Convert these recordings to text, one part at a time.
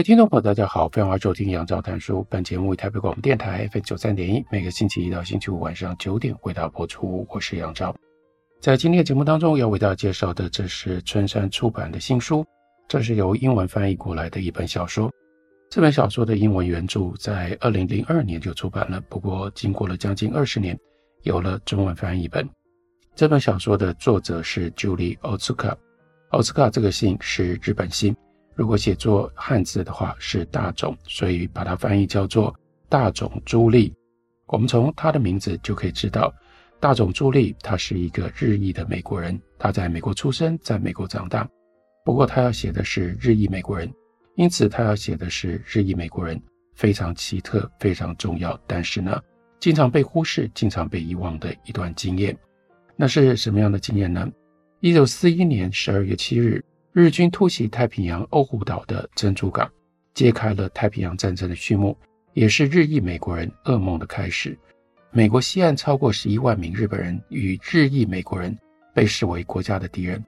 位听众朋友，大家好，欢迎收听杨照谈书。本节目为台北广播电台 F 九三点一，每个星期一到星期五晚上九点为大家播出。我是杨照。在今天的节目当中，要为大家介绍的，这是春山出版的新书，这是由英文翻译过来的一本小说。这本小说的英文原著在二零零二年就出版了，不过经过了将近二十年，有了中文翻译本。这本小说的作者是 Julie Otsuka，Otsuka 这个姓是日本姓。如果写作汉字的话是大冢，所以把它翻译叫做大冢朱莉。我们从他的名字就可以知道，大冢朱莉他是一个日裔的美国人，他在美国出生，在美国长大。不过他要写的是日裔美国人，因此他要写的是日裔美国人非常奇特、非常重要，但是呢，经常被忽视、经常被遗忘的一段经验。那是什么样的经验呢？一九四一年十二月七日。日军突袭太平洋欧胡岛的珍珠港，揭开了太平洋战争的序幕，也是日裔美国人噩梦的开始。美国西岸超过十一万名日本人与日裔美国人被视为国家的敌人，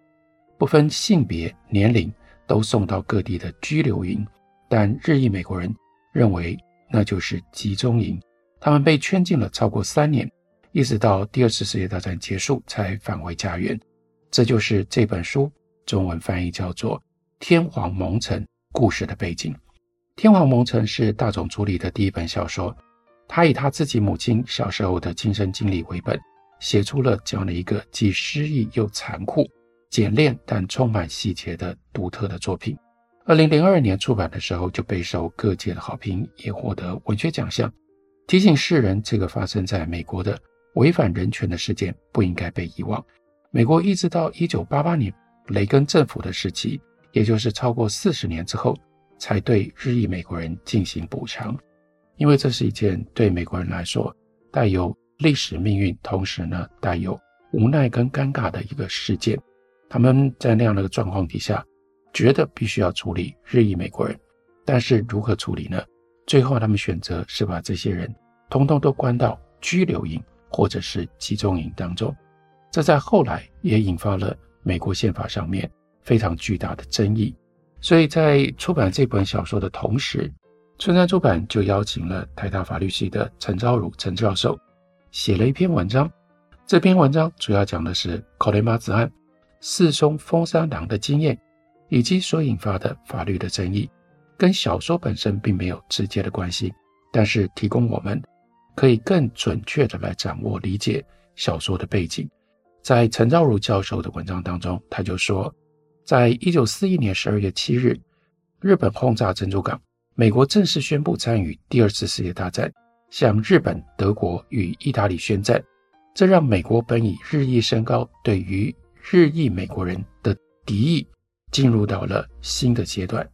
不分性别、年龄，都送到各地的拘留营。但日裔美国人认为那就是集中营，他们被圈禁了超过三年，一直到第二次世界大战结束才返回家园。这就是这本书。中文翻译叫做《天皇蒙尘》，故事的背景，《天皇蒙尘》是大冢朱莉的第一本小说。他以他自己母亲小时候的亲身经历为本，写出了这样的一个既诗意又残酷、简练但充满细节的独特的作品。二零零二年出版的时候，就备受各界的好评，也获得文学奖项，提醒世人这个发生在美国的违反人权的事件不应该被遗忘。美国一直到一九八八年。雷根政府的时期，也就是超过四十年之后，才对日裔美国人进行补偿，因为这是一件对美国人来说带有历史命运，同时呢带有无奈跟尴尬的一个事件。他们在那样的一个状况底下，觉得必须要处理日裔美国人，但是如何处理呢？最后他们选择是把这些人通通都关到拘留营或者是集中营当中，这在后来也引发了。美国宪法上面非常巨大的争议，所以在出版这本小说的同时，春山出版就邀请了台大法律系的陈昭儒陈教授写了一篇文章。这篇文章主要讲的是考雷马子案、四松封三郎的经验以及所引发的法律的争议，跟小说本身并没有直接的关系，但是提供我们可以更准确的来掌握理解小说的背景。在陈兆如教授的文章当中，他就说，在一九四一年十二月七日，日本轰炸珍珠港，美国正式宣布参与第二次世界大战，向日本、德国与意大利宣战。这让美国本已日益升高对于日裔美国人的敌意，进入到了新的阶段。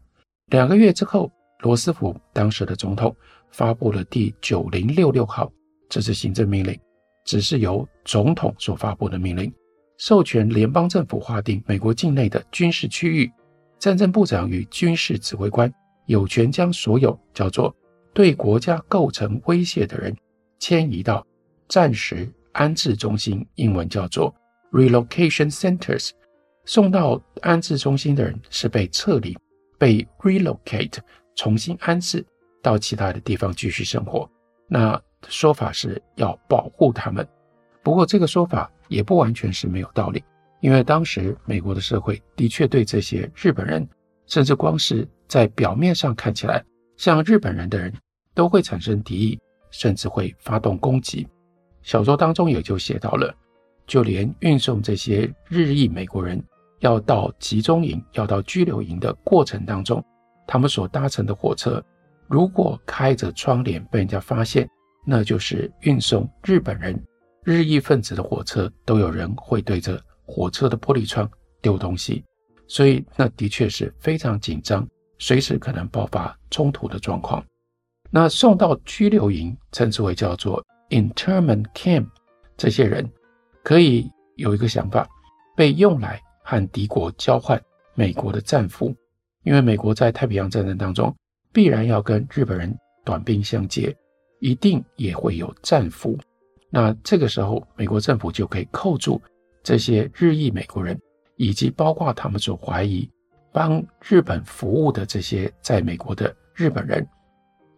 两个月之后，罗斯福当时的总统发布了第九零六六号，这是行政命令。只是由总统所发布的命令，授权联邦政府划定美国境内的军事区域，战争部长与军事指挥官有权将所有叫做对国家构成威胁的人迁移到暂时安置中心，英文叫做 relocation centers。送到安置中心的人是被撤离，被 relocate 重新安置到其他的地方继续生活。那。说法是要保护他们，不过这个说法也不完全是没有道理，因为当时美国的社会的确对这些日本人，甚至光是在表面上看起来像日本人的人，都会产生敌意，甚至会发动攻击。小说当中也就写到了，就连运送这些日裔美国人要到集中营、要到拘留营的过程当中，他们所搭乘的火车，如果开着窗帘被人家发现。那就是运送日本人、日裔分子的火车，都有人会对着火车的玻璃窗丢东西，所以那的确是非常紧张，随时可能爆发冲突的状况。那送到拘留营，称之为叫做 internment camp，这些人可以有一个想法，被用来和敌国交换美国的战俘，因为美国在太平洋战争当中必然要跟日本人短兵相接，一定也会有战俘。那这个时候，美国政府就可以扣住这些日裔美国人，以及包括他们所怀疑帮日本服务的这些在美国的日本人。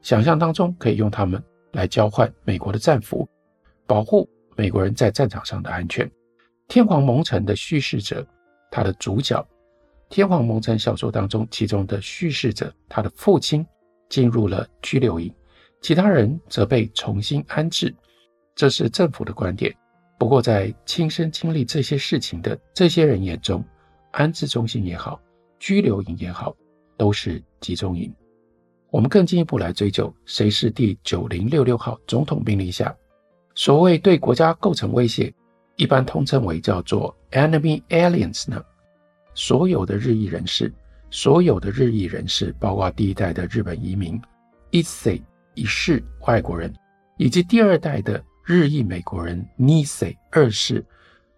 想象当中可以用他们来交换美国的战俘，保护美国人在战场上的安全。天皇蒙尘的叙事者，他的主角，天皇蒙尘小说当中其中的叙事者，他的父亲进入了拘留营，其他人则被重新安置。这是政府的观点。不过，在亲身经历这些事情的这些人眼中，安置中心也好，拘留营也好，都是集中营。我们更进一步来追究，谁是第九零六六号总统命令下所谓对国家构成威胁，一般通称为叫做 enemy aliens 呢？所有的日裔人士，所有的日裔人士，包括第一代的日本移民一世一世外国人，以及第二代的日裔美国人二世二世，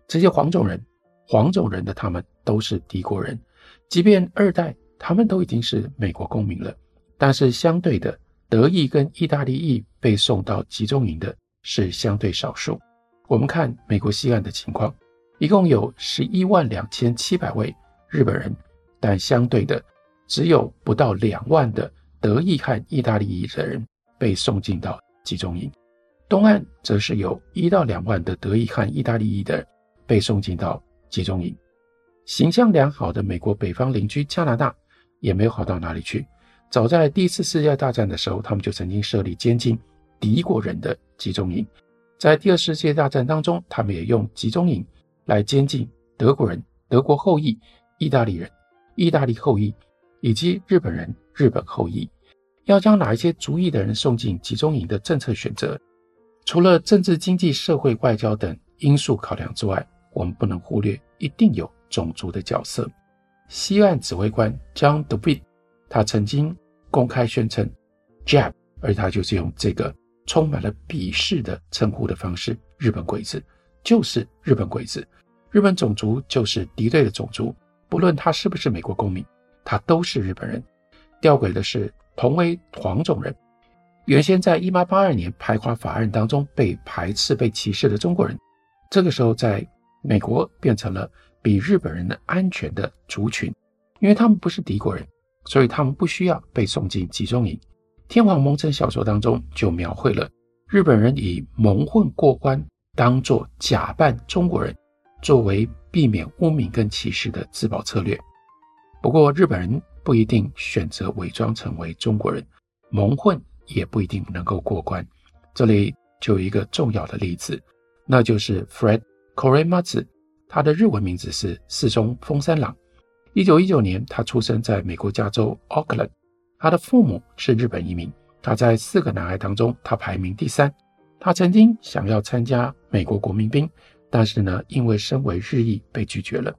这些黄种人，黄种人的他们都是敌国人，即便二代他们都已经是美国公民了。但是相对的，德裔跟意大利裔被送到集中营的是相对少数。我们看美国西岸的情况，一共有十一万两千七百位日本人，但相对的只有不到两万的德裔和意大利裔的人被送进到集中营。东岸则是有一到两万的德裔和意大利裔的人被送进到集中营。形象良好的美国北方邻居加拿大也没有好到哪里去。早在第一次世界大战的时候，他们就曾经设立监禁敌国人的集中营。在第二次世界大战当中，他们也用集中营来监禁德国人、德国后裔、意大利人、意大利后裔以及日本人、日本后裔。要将哪一些族裔的人送进集中营的政策选择，除了政治、经济、社会、外交等因素考量之外，我们不能忽略一定有种族的角色。西岸指挥官 John DeWitt，他曾经。公开宣称 Jap，而他就是用这个充满了鄙视的称呼的方式，日本鬼子就是日本鬼子，日本种族就是敌对的种族，不论他是不是美国公民，他都是日本人。吊诡的是，同为黄种人，原先在一八八二年排华法案当中被排斥、被歧视的中国人，这个时候在美国变成了比日本人的安全的族群，因为他们不是敌国人。所以他们不需要被送进集中营。天皇蒙尘小说当中就描绘了日本人以蒙混过关，当作假扮中国人，作为避免污名跟歧视的自保策略。不过日本人不一定选择伪装成为中国人，蒙混也不一定能够过关。这里就有一个重要的例子，那就是 Fred Korematsu，他的日文名字是四中丰三郎。一九一九年，他出生在美国加州奥克兰。他的父母是日本移民。他在四个男孩当中，他排名第三。他曾经想要参加美国国民兵，但是呢，因为身为日裔被拒绝了。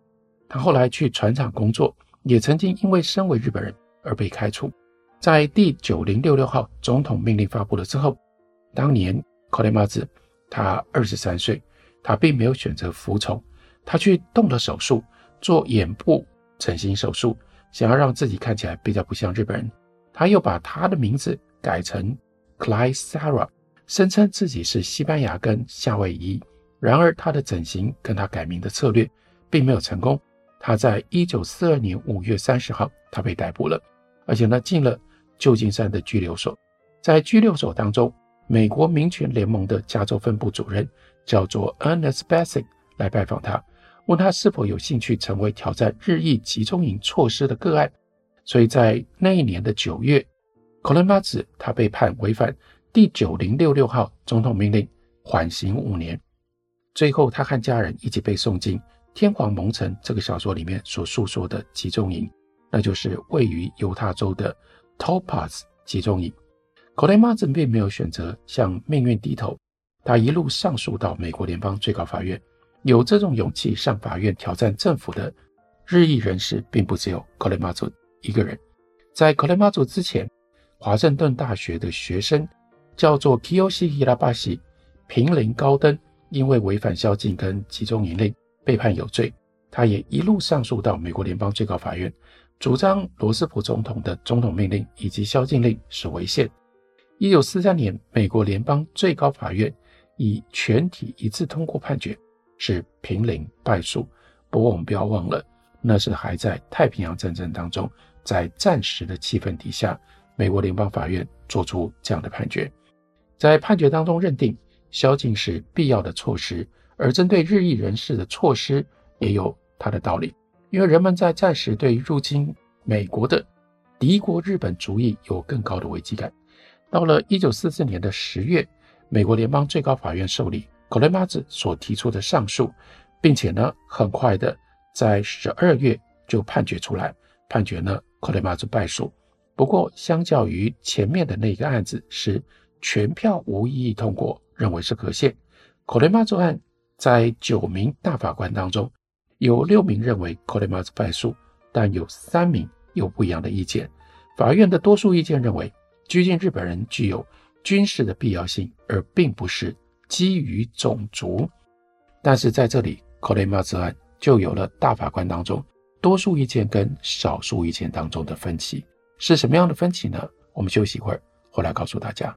他后来去船厂工作，也曾经因为身为日本人而被开除。在第九零六六号总统命令发布了之后，当年柯雷马兹他二十三岁，他并没有选择服从，他去动了手术，做眼部。整形手术，想要让自己看起来比较不像日本人，他又把他的名字改成 Cly Sara，声称自己是西班牙跟夏威夷。然而，他的整形跟他改名的策略并没有成功。他在一九四二年五月三十号，他被逮捕了，而且呢进了旧金山的拘留所。在拘留所当中，美国民权联盟的加州分部主任叫做 Ernest Bassick 来拜访他。问他是否有兴趣成为挑战日益集中营措施的个案，所以在那一年的九月，柯伦巴兹他被判违反第九零六六号总统命令，缓刑五年。最后，他和家人一起被送进《天皇蒙尘》这个小说里面所述说的集中营，那就是位于犹他州的 Topaz 集中营。柯伦巴兹并没有选择向命运低头，他一路上诉到美国联邦最高法院。有这种勇气上法院挑战政府的 日裔人士并不只有コレマズ一个人。在コレマズ之前，华盛顿大学的学生叫做 Kiyoshi Hirabashi 平林高登，因为违反宵禁跟集中营令 被判有罪。他也一路上诉到美国联邦最高法院，主张罗斯福总统的总统命令以及宵禁令是违宪。一九四三年，美国联邦最高法院以全体一致通过判决，是平林败诉。不过我们不要忘了，那是还在太平洋战争当中，在战时的气氛底下，美国联邦法院做出这样的判决。在判决当中认定宵禁是必要的措施，而针对日裔人士的措施也有它的道理，因为人们在战时对入侵美国的敌国日本主义有更高的危机感。到了一九四四年的十月，美国联邦最高法院受理コレマズ所提出的上诉，并且呢，很快的在十二月就判决出来，判决呢コレマズ败诉。不过，相较于前面的那个案子是全票无异议通过，认为是合宪，コレマズ案 在九名大法官当中。有六名认为コレマズ败诉，但有三名有不一样的意见。法院的多数意见认为，拘禁日本人具有军事的必要性，而并不是基于种族。但是在这里，コレマズ案就有了大法官当中多数意见跟少数意见当中的分歧。是什么样的分歧呢？我们休息一会儿，回来告诉大家。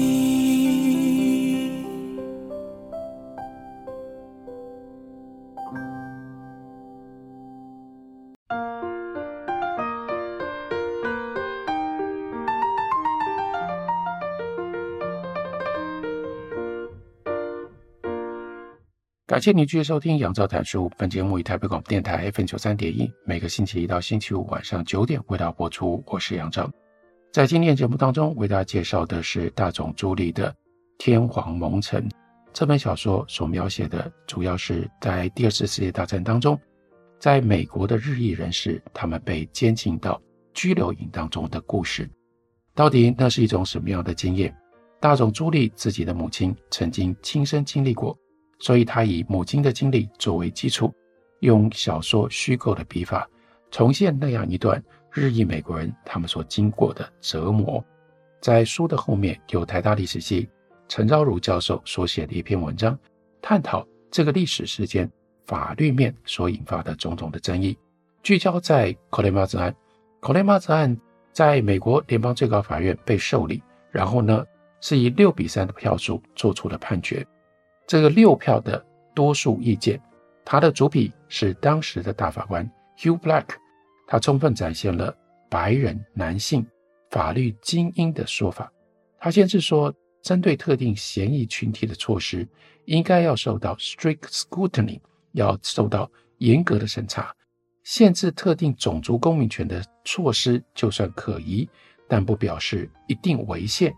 谢您继续收听杨照谈书。本节目以台北广播电台 FM 九三点一，每个星期一到星期五晚上九点为大家播出。我是杨照。在今天节目当中，为大家介绍的是大冢朱莉的《天皇蒙尘》这本小说，所描写的主要是在第二次世界大战当中，在美国的日裔人士他们被监禁到拘留营当中的故事。到底那是一种什么样的经验？大冢朱莉自己的母亲曾经亲身经历过。所以，他以母亲的经历作为基础，用小说虚构的笔法，重现那样一段日裔美国人他们所经过的折磨。在书的后面，有台大历史系陈昭如教授所写的一篇文章，探讨这个历史事件法律面所引发的种种的争议，聚焦在コレマズ案。コレマズ案在美国联邦最高法院被受理，然后呢，是以六比三的票数做出了判决。 这个六票的多数意见，他的主笔是当时的大法官 Hugh Black，他充分展现了白人男性法律精英的说法。他先是说，针对特定嫌疑群体的措施，应该要受到 strict scrutiny，要受到严格的审查。限制特定种族公民权的措施，就算可疑，但不表示一定违宪。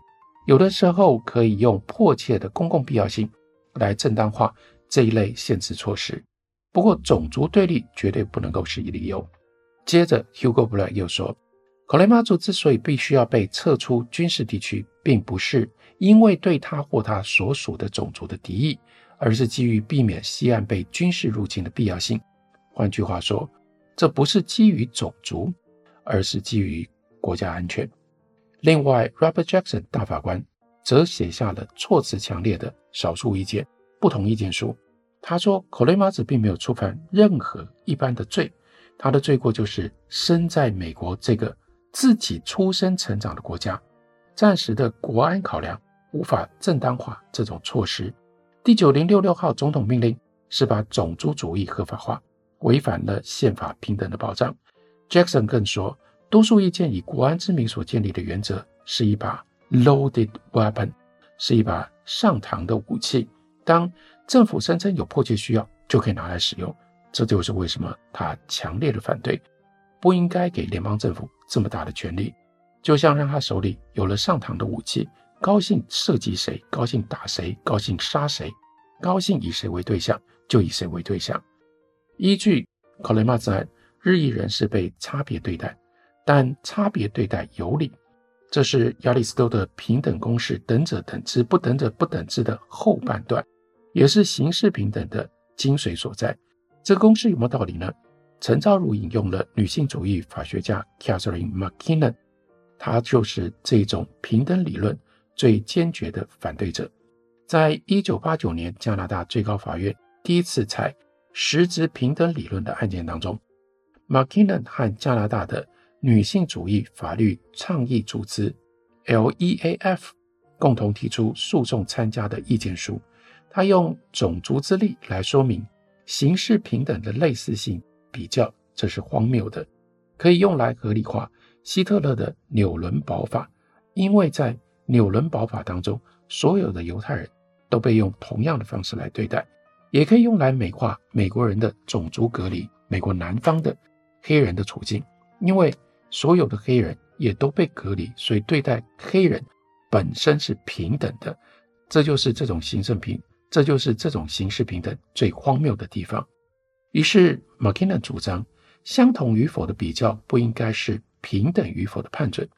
有的时候可以用迫切的公共必要性。来正当化这一类限制措施，不过种族对立绝对不能够是一理由。接着，Hugo Black 又说，コレマズ之所以必须要被撤出军事地区，并不是因为对他或他所属的种族的敌意，而是基于避免西岸被军事入侵的必要性。换句话说，这不是基于种族，而是基于国家安全。另外，Robert Jackson 大法官。 则写下了措辞强烈的少数意见不同意见书。他说，コレマズ并没有触犯任何一般的罪，他的罪过就是生在美国这个自己出生成长的国家，暂时的国安考量无法正当化这种措施。第九零六六号总统命令是把种族主义合法化，违反了宪法平等的保障。Jackson 更说，多数意见以国安之名所建立的原则是一把。 Loaded weapon 是一把上膛的武器，当政府声称有迫切需要，就可以拿来使用。这就是为什么他强烈的反对。不应该给联邦政府这么大的权力，就像让他手里有了上膛的武器，高兴射击谁，高兴打谁，高兴杀谁，高兴以谁为对象就以谁为对象。依据考雷马兹案，日裔人士被差别对待，但差别对待有理，这是亚里士多德平等公式“等者等之，不等者不等之”的后半段，也是形式平等的精髓所在。这个公式有没有道理呢？陈昭如引用了女性主义法学家 Catherine McKinnon，她就是这种平等理论最坚决的反对者。在一九八九年加拿大最高法院第一次采实质平等理论的案件当中，McKinnon 和加拿大的女性主义法律倡议组织 LEAF 共同提出诉讼参加的意见书。他用种族之力来说明形式平等的类似性。比较，这是荒谬的，可以用来合理化希特勒的纽伦堡法，因为在纽伦堡法当中，所有的犹太人都被用同样的方式来对待，也可以用来美化美国人的种族隔离，美国南方的黑人的处境，因为所有的黑人也都被隔离，所以对待黑人本身是平等的，这就是这种形式平，这就是这种形式平等最荒谬的地方。于是 mckinnon 主张，相同与否的比较不应该是平等与否的判准，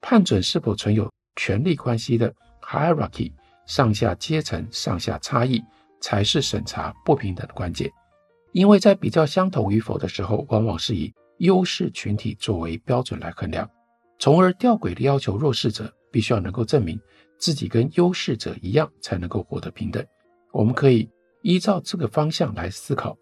判准是否存有权力关系的 hierarchy 上下阶层、上下差异，才是审查不平等的关键。因为在比较相同与否的时候，往往是以优势群体作为标准来衡量，从而吊诡的要求弱势者必须要能够证明自己跟优势者一样，才能够获得平等。我们可以依照这个方向来思考。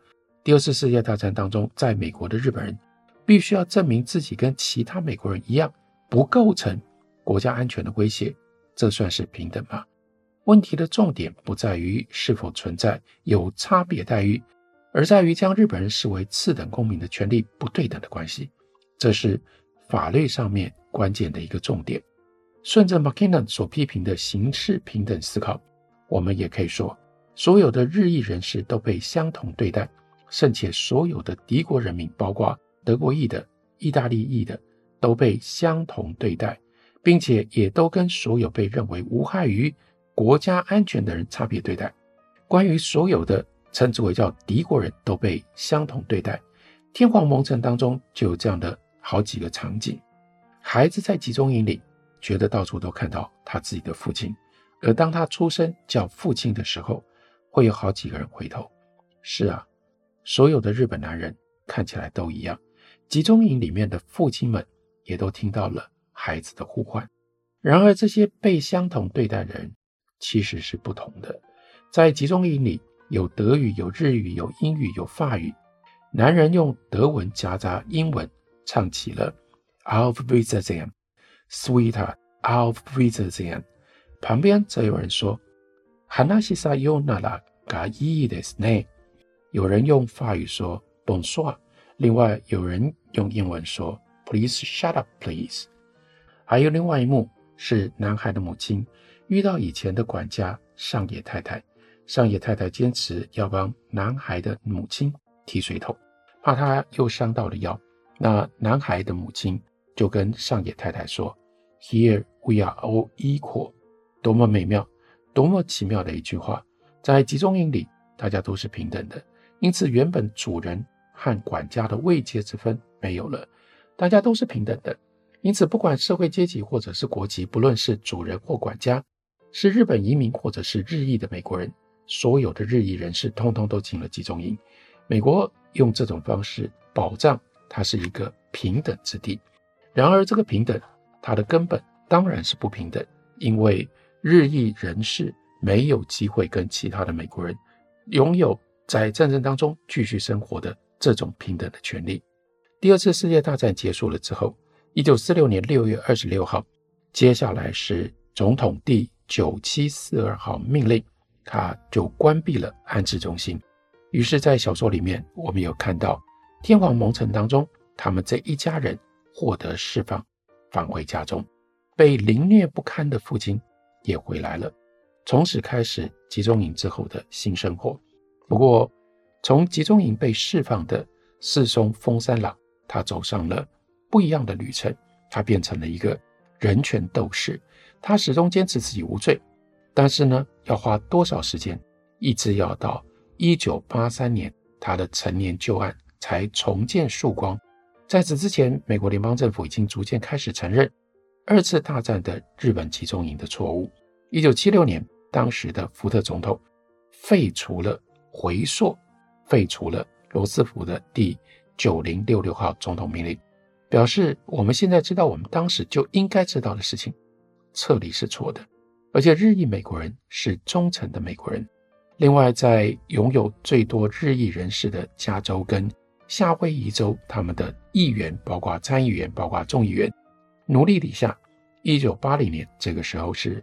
第二次世界大战当中，在美国的日本人必须要证明自己跟其他美国人一样，不构成国家安全的威胁，这算是平等吗？问题的重点不在于是否存在有差别待遇，而在于将日本人视为次等公民的权利不对等的关系，这是法律上面关键的一个重点。顺着 McKinnon 所批评的形式平等思考，我们也可以说，所有的日裔人士都被相同对待。甚且所有的敌国人民，包括德国裔的、意大利裔的，都被相同对待，并且也都跟所有被认为无害于国家安全的人差别对待。关于所有的称之为叫敌国人都被相同对待，天皇蒙尘当中就有这样的好几个场景：孩子在集中营里觉得到处都看到他自己的父亲，而当他出声叫父亲的时候，会有好几个人回头。是啊。所有的日本男人看起来都一样，集中营里面的父亲们也都听到了孩子的呼唤。然而，这些被相同对待的人其实是不同的。在集中营里，有德语、有日语、有英语、有法语。男人用德文夹杂英文唱起了 Auf Wiedersehen, Sweetheart, Auf Wiedersehen。旁边则有人说 hana si sa yonara ga ii desu ne。有人用法语说 Bonsoir，另外有人用英文说 Please shut up, please。还有另外一幕是男孩的母亲遇到以前的管家上野太太，上野太太坚持要帮男孩的母亲提水桶，怕他又伤到了腰。那男孩的母亲就跟上野太太说：“Here we are all equal。”多么美妙，多么奇妙的一句话！在集中营里，大家都是平等的。因此，原本主人和管家的位阶之分没有了，大家都是平等的。因此，不管社会阶级或者是国籍，不论是主人或管家，是日本移民或者是日裔的美国人，所有的日裔人士通通都进了集中营。美国用这种方式保障它是一个平等之地。然而，这个平等它的根本当然是不平等，因为日裔人士没有机会跟其他的美国人拥有。在战争当中继续生活的这种平等的权利。第二次世界大战结束了之后，一九四六年六月二十六号，接下来是总统第九七四二号命令，他就关闭了安置中心。于是，在小说里面，我们有看到天皇蒙尘当中，他们这一家人获得释放，返回家中，被凌虐不堪的父亲也回来了，从此开始集中营之后的新生活。不过，从集中营被释放的四松丰三郎，他走上了不一样的旅程。他变成了一个人权斗士，他始终坚持自己无罪，但是呢，要花多少时间，一直要到一九八三年，他的陈年旧案才重见曙光。在此之前，美国联邦政府已经逐渐开始承认二次大战的日本集中营的错误。一九七六年，当时的福特总统废除了回溯，废除了罗斯福的第九零六六号总统命令。表示我们现在知道我们当时就应该知道的事情，撤离是错的，而且日裔美国人是忠诚的美国人。另外，在拥有最多日裔人士的加州跟夏威夷州，他们的议员，包括参议员，包括众议员，努力底下，一九八零年这个时候是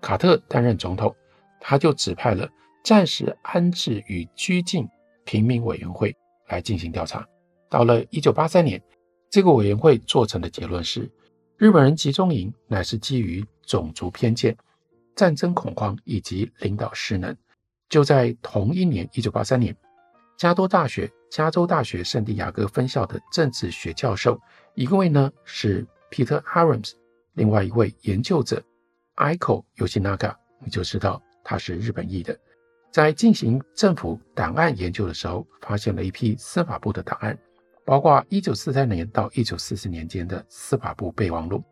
卡特担任总统，他就指派了暂时安置与拘禁平民委员会来进行调查。到了一九八三年。这个委员会做成的结论是，日本人集中营乃是基于种族偏见、战争恐慌以及领导失能。就在同一年，一九八三年，加州大学加州大学圣地亚哥分校的政治学教授，一位呢是 Peter Harms，另外一位研究者，Iko Yoshinaga，你就知道他是日本裔的，在进行政府档案研究的时候，发现了一批司法部的档案。包括一九四三年到一九四四年间的司法部备忘录，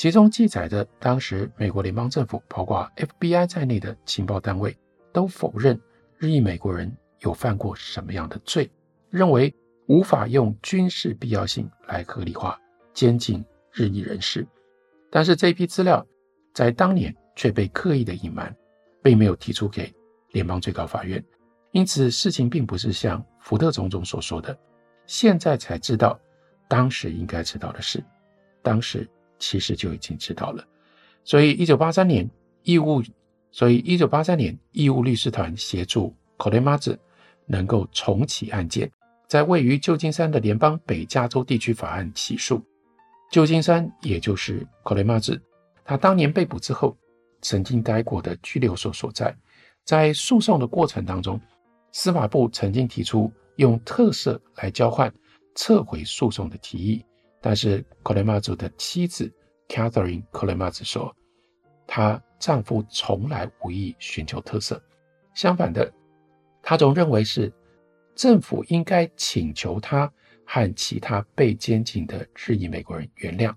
其中记载着当时美国联邦政府，包括 FBI 在内的情报单位都否认日裔美国人有犯过什么样的罪，认为无法用军事必要性来合理化监禁日裔人士。但是这批资料在当年却被刻意的隐瞒，并没有提出给联邦最高法院，因此事情并不是像福特总统所说的。现在才知道，当时应该知道的事，当时其实就已经知道了。所以，一九八三年义务，所以一九八三年义务律师团协助口雷马子能够重启案件，在位于旧金山的联邦北加州地区法案起诉。旧金山也就是口雷马子他当年被捕之后曾经待过的拘留所所在。在诉讼的过程当中，司法部曾经提出。用特赦来交换撤回诉讼的提议，但是克雷马祖的妻子 Catherine 克雷马子说，她丈夫从来无意寻求特赦，相反的，她总认为是政府应该请求她和其他被监禁的质疑美国人原谅。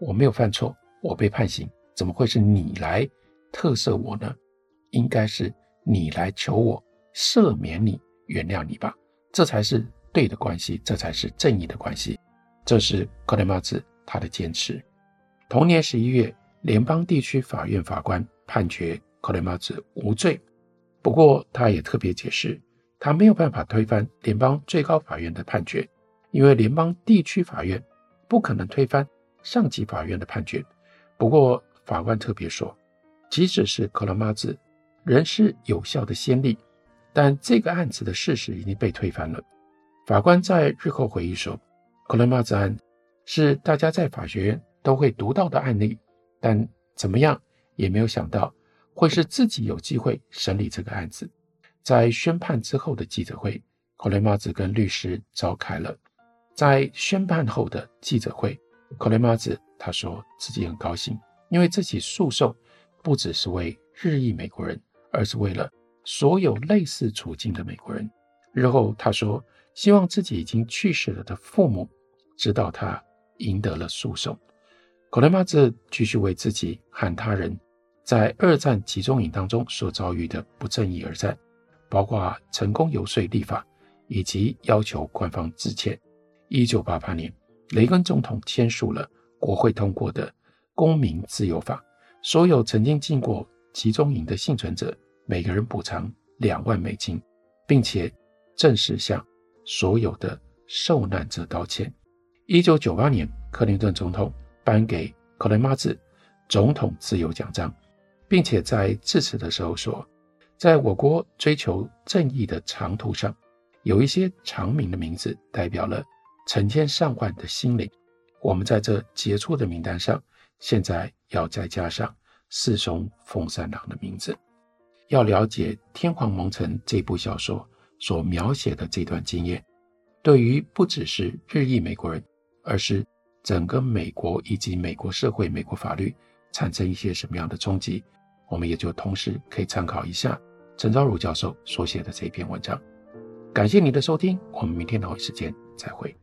我没有犯错，我被判刑，怎么会是你来特赦我呢？应该是你来求我赦免你，原谅你吧。这才是对的关系，这才是正义的关系。这是柯雷马兹他的坚持。同年十一月，联邦地区法院法官判决柯雷马兹无罪。不过，他也特别解释，他没有办法推翻联邦最高法院的判决，因为联邦地区法院不可能推翻上级法院的判决。不过，法官特别说，即使是柯雷马兹仍是有效的先例。但这个案子的事实已经被推翻了。法官在日后回忆说：“柯雷马兹案是大家在法学院都会读到的案例，但怎么样也没有想到会是自己有机会审理这个案子。”在宣判之后的记者会，柯雷马兹跟律师召开了。在宣判后的记者会，柯雷马兹他说自己很高兴，因为这起诉讼不只是为日裔美国人，而是为了。所有类似处境的美国人，日后他说，希望自己已经去世了的父母直到他赢得了诉讼。柯雷马兹继续为自己和他人在二战集中营当中所遭遇的不正义而战，包括成功游说立法以及要求官方致歉。一九八八年，雷根总统签署了国会通过的公民自由法，所有曾经进过集中营的幸存者。每个人补偿两万美金，并且正式向所有的受难者道歉。一九九八年，克林顿总统颁给柯雷马兹总统自由奖章，并且在致辞的时候说：“在我国追求正义的长途上，有一些长名的名字代表了成千上万的心灵。我们在这杰出的名单上，现在要再加上四松丰三郎的名字。”要了解《天皇蒙尘》这部小说所描写的这段经验，对于不只是日裔美国人，而是整个美国以及美国社会、美国法律产生一些什么样的冲击，我们也就同时可以参考一下陈昭儒教授所写的这一篇文章。感谢您的收听，我们明天同一时间再会。